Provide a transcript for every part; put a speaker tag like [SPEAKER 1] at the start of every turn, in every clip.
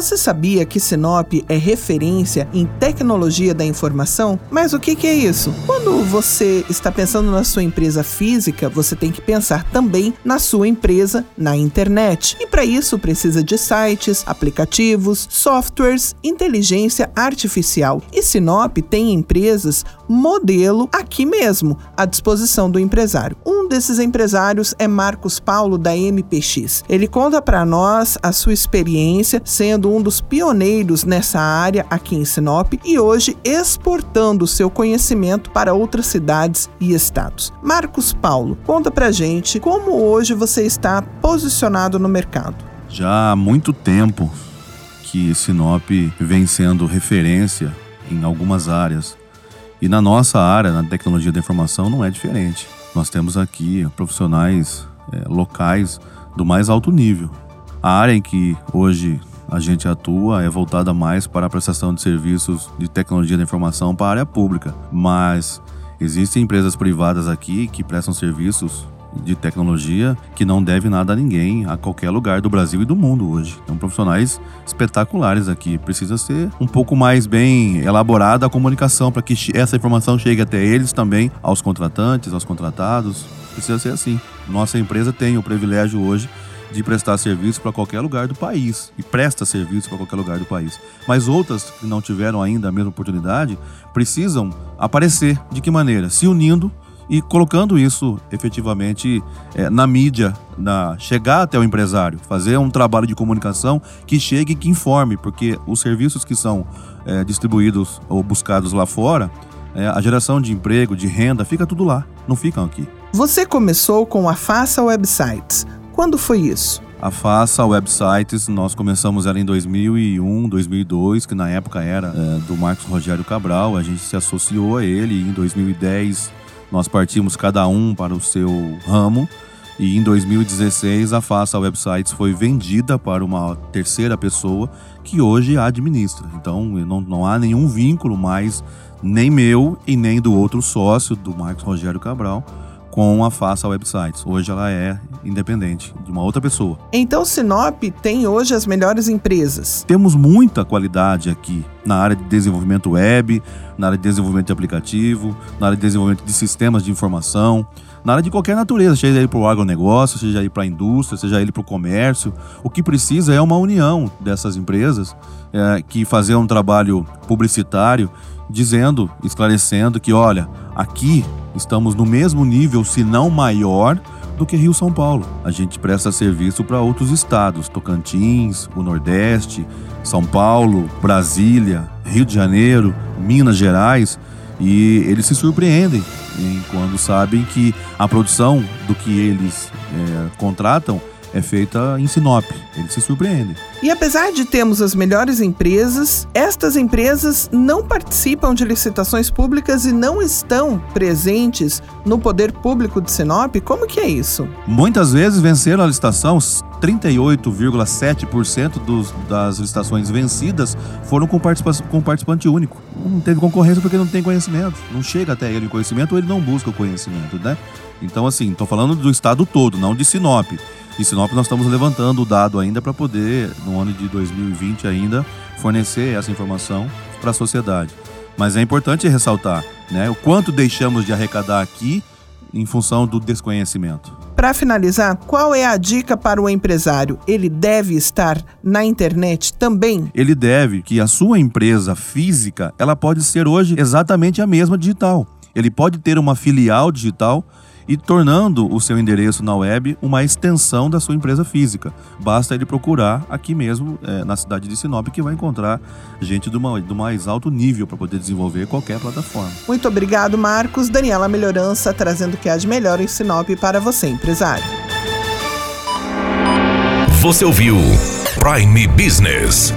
[SPEAKER 1] Você sabia que Sinop é referência em tecnologia da informação? Mas o que, é isso? Quando você está pensando na sua empresa física, você tem que pensar também na sua empresa na internet. E para isso precisa de sites, aplicativos, softwares, inteligência artificial. E Sinop tem empresas modelo aqui mesmo, à disposição do empresário. Um desses empresários é Marcos Paulo da MPX. Ele conta para nós a sua experiência sendo um dos pioneiros nessa área aqui em Sinop e hoje exportando seu conhecimento para outras cidades e estados. Marcos Paulo, conta pra gente como hoje você está posicionado no mercado.
[SPEAKER 2] Já há muito tempo que Sinop vem sendo referência em algumas áreas. E na nossa área, na tecnologia da informação, não é diferente. Nós temos aqui profissionais é, locais do mais alto nível. A área em que hoje a gente atua é voltada mais para a prestação de serviços de tecnologia da informação para a área pública, mas existem empresas privadas aqui que prestam serviços de tecnologia que não deve nada a ninguém, a qualquer lugar do Brasil e do mundo hoje. São profissionais espetaculares aqui. Precisa ser um pouco mais bem elaborada a comunicação para que essa informação chegue até eles também, aos contratantes, aos contratados. Precisa ser assim. Nossa empresa tem o privilégio hoje de prestar serviço para qualquer lugar do país e presta serviço para qualquer lugar do país. Mas outras que não tiveram ainda a mesma oportunidade precisam aparecer de que maneira? Se unindo e colocando isso efetivamente é, na mídia, na chegar até o empresário, fazer um trabalho de comunicação que chegue e que informe, porque os serviços que são é, distribuídos ou buscados lá fora, é, a geração de emprego, de renda, fica tudo lá, não ficam aqui.
[SPEAKER 1] Você começou com a Faça Websites, quando foi isso?
[SPEAKER 2] A Faça Websites, nós começamos ela em 2001, 2002, que na época era é, do Marcos Rogério Cabral, a gente se associou a ele e em 2010 nós partimos cada um para o seu ramo e em 2016 a Faça Websites foi vendida para uma terceira pessoa que hoje a administra. Então não, não há nenhum vínculo mais, nem meu e nem do outro sócio, do Marcos Rogério Cabral, com a Faça Websites. Hoje ela é independente de uma outra pessoa.
[SPEAKER 1] Então Sinop tem hoje as melhores empresas.
[SPEAKER 2] Temos muita qualidade aqui na área de desenvolvimento web, na área de desenvolvimento de aplicativo, na área de desenvolvimento de sistemas de informação, na área de qualquer natureza, seja ele para o agronegócio, seja ele para a indústria, seja ele para o comércio. O que precisa é uma união dessas empresas é, que fazer um trabalho publicitário dizendo, esclarecendo que, olha, aqui estamos no mesmo nível, se não maior, do que Rio São Paulo. A gente presta serviço para outros estados, Tocantins, o Nordeste, São Paulo, Brasília, Rio de Janeiro, Minas Gerais, e eles se surpreendem quando sabem que a produção do que eles é, contratam é feita em Sinop. Eles se surpreendem.
[SPEAKER 1] E apesar de termos as melhores empresas, estas empresas não participam de licitações públicas e não estão presentes no poder público de Sinop. Como que é isso?
[SPEAKER 2] Muitas vezes venceram a licitação, 38,7% das licitações vencidas foram com, participa com participante único. Não teve concorrência porque não tem conhecimento. Não chega até ele o conhecimento ou ele não busca o conhecimento, né? Então, assim, estou falando do estado todo, não de Sinop. Em Sinop nós estamos levantando o dado ainda para poder, no ano de 2020 ainda, fornecer essa informação para a sociedade. Mas é importante ressaltar né, o quanto deixamos de arrecadar aqui em função do desconhecimento.
[SPEAKER 1] Para finalizar, qual é a dica para o empresário? Ele deve estar na internet também?
[SPEAKER 2] Ele deve que a sua empresa física, ela pode ser hoje exatamente a mesma digital. Ele pode ter uma filial digital e tornando o seu endereço na web uma extensão da sua empresa física. Basta ele procurar aqui mesmo é, na cidade de Sinop que vai encontrar gente do, uma, do mais alto nível para poder desenvolver qualquer plataforma.
[SPEAKER 1] Muito obrigado, Marcos. Daniela Melhorança trazendo o que há de melhor em Sinop para você, empresário.
[SPEAKER 3] Você ouviu Prime Business.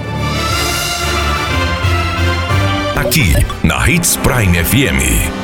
[SPEAKER 3] Aqui na Hits Prime FM.